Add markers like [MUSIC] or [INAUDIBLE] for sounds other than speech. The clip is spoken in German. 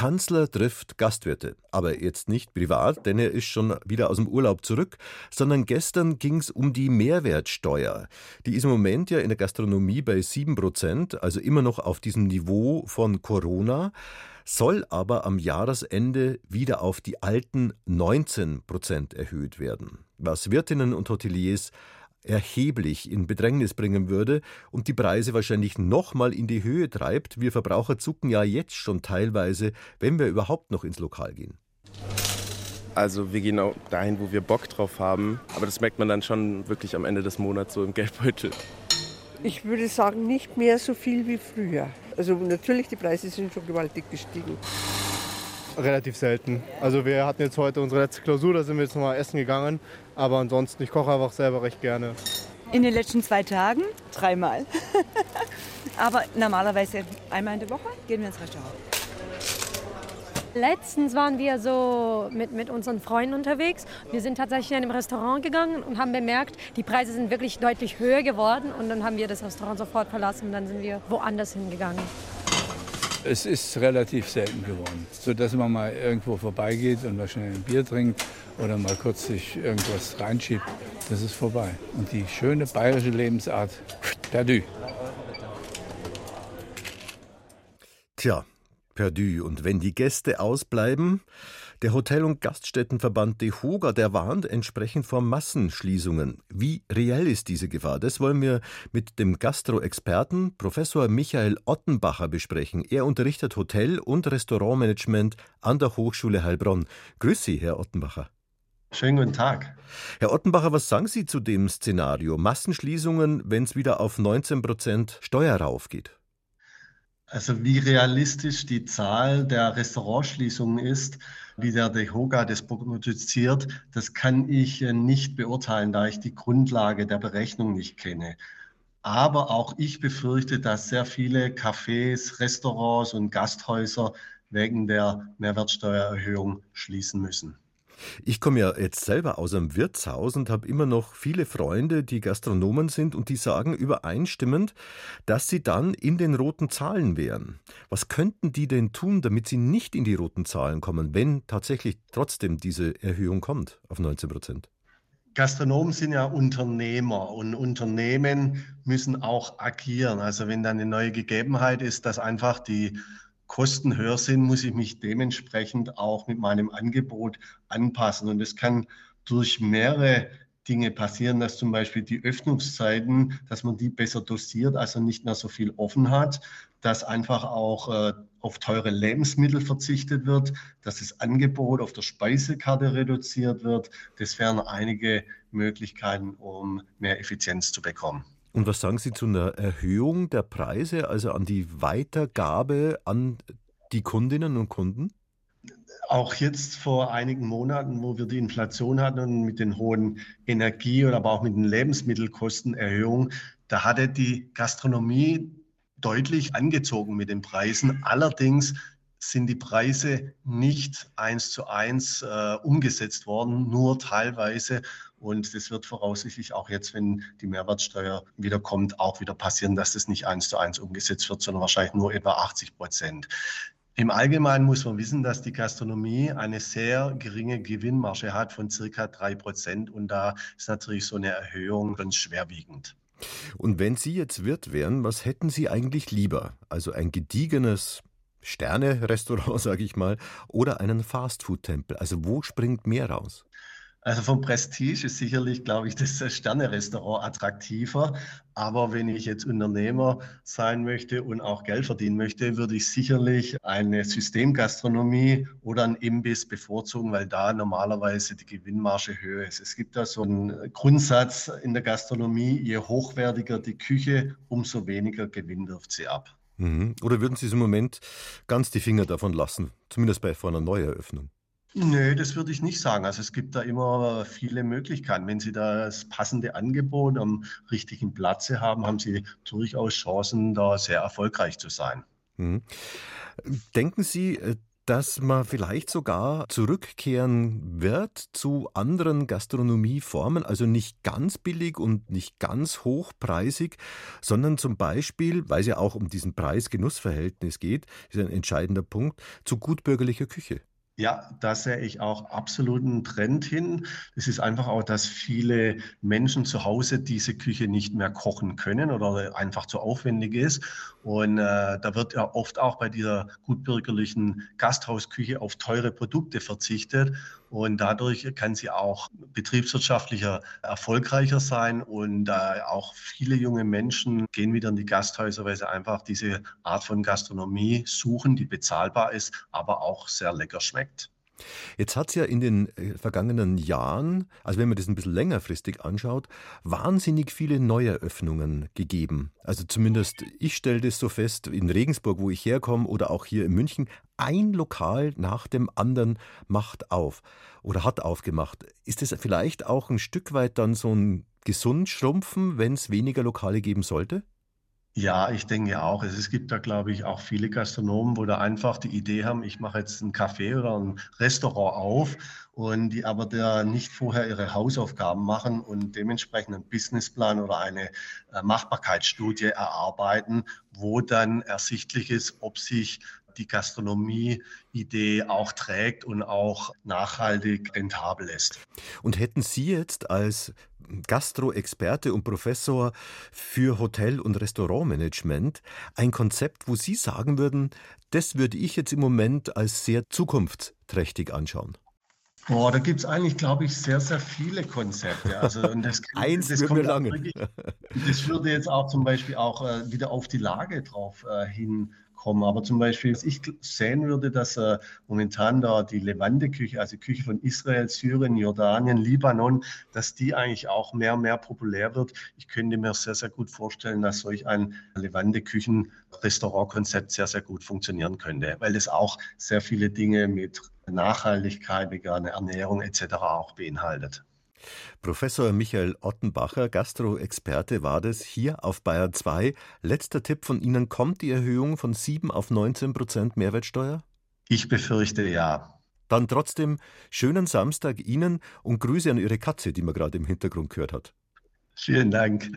Kanzler trifft Gastwirte, aber jetzt nicht privat, denn er ist schon wieder aus dem Urlaub zurück, sondern gestern ging es um die Mehrwertsteuer. Die ist im Moment ja in der Gastronomie bei 7%, also immer noch auf diesem Niveau von Corona, soll aber am Jahresende wieder auf die alten 19% erhöht werden, was Wirtinnen und Hoteliers erheblich in Bedrängnis bringen würde und die Preise wahrscheinlich nochmal in die Höhe treibt. Wir Verbraucher zucken ja jetzt schon teilweise, wenn wir überhaupt noch ins Lokal gehen. Also wir gehen auch dahin, wo wir Bock drauf haben, aber das merkt man dann schon wirklich am Ende des Monats so im Geldbeutel. Ich würde sagen, nicht mehr so viel wie früher. Also natürlich, die Preise sind schon gewaltig gestiegen. Relativ selten. Also wir hatten jetzt heute unsere letzte Klausur, da sind wir jetzt nochmal essen gegangen. Aber ansonsten, ich koche einfach selber recht gerne. In den letzten zwei Tagen dreimal. [LAUGHS] Aber normalerweise einmal in der Woche gehen wir ins Restaurant. Letztens waren wir so mit, mit unseren Freunden unterwegs. Wir sind tatsächlich in einem Restaurant gegangen und haben bemerkt, die Preise sind wirklich deutlich höher geworden. Und dann haben wir das Restaurant sofort verlassen und dann sind wir woanders hingegangen. Es ist relativ selten geworden, sodass man mal irgendwo vorbeigeht und mal schnell ein Bier trinkt oder mal kurz sich irgendwas reinschiebt. Das ist vorbei. Und die schöne bayerische Lebensart, perdu. Tja, perdu. Und wenn die Gäste ausbleiben, der Hotel- und Gaststättenverband DEHOGA, der warnt entsprechend vor Massenschließungen. Wie reell ist diese Gefahr? Das wollen wir mit dem Gastro-Experten Professor Michael Ottenbacher besprechen. Er unterrichtet Hotel- und Restaurantmanagement an der Hochschule Heilbronn. Grüß Sie, Herr Ottenbacher. Schönen guten Tag. Herr Ottenbacher, was sagen Sie zu dem Szenario? Massenschließungen, wenn es wieder auf 19 Prozent Steuer raufgeht? Also wie realistisch die Zahl der Restaurantschließungen ist, wie der DEHOGA das prognostiziert, das kann ich äh, nicht beurteilen, da ich die Grundlage der Berechnung nicht kenne. Aber auch ich befürchte, dass sehr viele Cafés, Restaurants und Gasthäuser wegen der Mehrwertsteuererhöhung schließen müssen. Ich komme ja jetzt selber aus einem Wirtshaus und habe immer noch viele Freunde, die Gastronomen sind und die sagen übereinstimmend, dass sie dann in den roten Zahlen wären. Was könnten die denn tun, damit sie nicht in die roten Zahlen kommen, wenn tatsächlich trotzdem diese Erhöhung kommt auf 19 Prozent? Gastronomen sind ja Unternehmer und Unternehmen müssen auch agieren. Also wenn da eine neue Gegebenheit ist, dass einfach die Kosten höher sind, muss ich mich dementsprechend auch mit meinem Angebot anpassen. Und das kann durch mehrere Dinge passieren, dass zum Beispiel die Öffnungszeiten, dass man die besser dosiert, also nicht mehr so viel offen hat, dass einfach auch äh, auf teure Lebensmittel verzichtet wird, dass das Angebot auf der Speisekarte reduziert wird. Das wären einige Möglichkeiten, um mehr Effizienz zu bekommen. Und was sagen Sie zu einer Erhöhung der Preise, also an die Weitergabe an die Kundinnen und Kunden? Auch jetzt vor einigen Monaten, wo wir die Inflation hatten und mit den hohen Energie- oder aber auch mit den Lebensmittelkostenerhöhungen, da hatte die Gastronomie deutlich angezogen mit den Preisen. Allerdings sind die Preise nicht eins zu eins äh, umgesetzt worden, nur teilweise. Und das wird voraussichtlich auch jetzt, wenn die Mehrwertsteuer wieder kommt, auch wieder passieren, dass das nicht eins zu eins umgesetzt wird, sondern wahrscheinlich nur etwa 80 Prozent. Im Allgemeinen muss man wissen, dass die Gastronomie eine sehr geringe Gewinnmarge hat von circa drei Prozent. Und da ist natürlich so eine Erhöhung ganz schwerwiegend. Und wenn Sie jetzt Wirt wären, was hätten Sie eigentlich lieber? Also ein gediegenes Sterne-Restaurant, [LAUGHS] sage ich mal, oder einen Fastfood-Tempel? Also wo springt mehr raus? Also vom Prestige ist sicherlich, glaube ich, das Sterne-Restaurant attraktiver. Aber wenn ich jetzt Unternehmer sein möchte und auch Geld verdienen möchte, würde ich sicherlich eine Systemgastronomie oder ein Imbiss bevorzugen, weil da normalerweise die Gewinnmarge höher ist. Es gibt da so einen Grundsatz in der Gastronomie, je hochwertiger die Küche, umso weniger Gewinn wirft sie ab. Mhm. Oder würden Sie im Moment ganz die Finger davon lassen, zumindest bei vor einer Neueröffnung? Nee, das würde ich nicht sagen. Also es gibt da immer viele Möglichkeiten. Wenn Sie das passende Angebot am richtigen Platze haben, haben Sie durchaus Chancen, da sehr erfolgreich zu sein. Mhm. Denken Sie, äh, dass man vielleicht sogar zurückkehren wird zu anderen Gastronomieformen, also nicht ganz billig und nicht ganz hochpreisig, sondern zum Beispiel, weil es ja auch um diesen Preis-Genuss-Verhältnis geht, ist ein entscheidender Punkt, zu gutbürgerlicher Küche. Ja, da sehe ich auch absoluten Trend hin. Es ist einfach auch, dass viele Menschen zu Hause diese Küche nicht mehr kochen können oder einfach zu aufwendig ist. Und äh, da wird ja oft auch bei dieser gutbürgerlichen Gasthausküche auf teure Produkte verzichtet. Und dadurch kann sie auch betriebswirtschaftlicher erfolgreicher sein. Und äh, auch viele junge Menschen gehen wieder in die Gasthäuser, weil sie einfach diese Art von Gastronomie suchen, die bezahlbar ist, aber auch sehr lecker schmeckt. Jetzt hat es ja in den äh, vergangenen Jahren, also wenn man das ein bisschen längerfristig anschaut, wahnsinnig viele Neueröffnungen gegeben. Also zumindest ich stelle das so fest, in Regensburg, wo ich herkomme, oder auch hier in München, ein Lokal nach dem anderen macht auf oder hat aufgemacht. Ist das vielleicht auch ein Stück weit dann so ein gesund schrumpfen, wenn es weniger Lokale geben sollte? Ja, ich denke auch. Es gibt da, glaube ich, auch viele Gastronomen, wo da einfach die Idee haben, ich mache jetzt ein Café oder ein Restaurant auf und die aber da nicht vorher ihre Hausaufgaben machen und dementsprechend einen Businessplan oder eine äh, Machbarkeitsstudie erarbeiten, wo dann ersichtlich ist, ob sich die Gastronomie-Idee auch trägt und auch nachhaltig rentabel ist. Und hätten Sie jetzt als Gastro-Experte und Professor für Hotel- und Restaurantmanagement ein Konzept, wo Sie sagen würden, das würde ich jetzt im Moment als sehr zukunftsträchtig anschauen? Boah, da gibt es eigentlich, glaube ich, sehr, sehr viele Konzepte. Also, und das, [LAUGHS] Eins das kommt lange. Wirklich, [LAUGHS] das würde jetzt auch zum Beispiel auch äh, wieder auf die Lage drauf äh, hin kommen. Aber zum Beispiel, was ich sehen würde, dass äh, momentan da die Levante-Küche, also Küche von Israel, Syrien, Jordanien, Libanon, dass die eigentlich auch mehr und mehr populär wird. Ich könnte mir sehr, sehr gut vorstellen, dass solch ein Levante-Küchen-Restaurant-Konzept sehr, sehr gut funktionieren könnte, weil es auch sehr viele Dinge mit Nachhaltigkeit, vegane Ernährung etc. auch beinhaltet. Professor Michael Ottenbacher, Gastro-Experte war das hier auf Bayern 2. Letzter Tipp von Ihnen, kommt die Erhöhung von 7 auf 19 Prozent Mehrwertsteuer? Ich befürchte ja. Dann trotzdem schönen Samstag Ihnen und Grüße an Ihre Katze, die man gerade im Hintergrund gehört hat. Vielen Dank.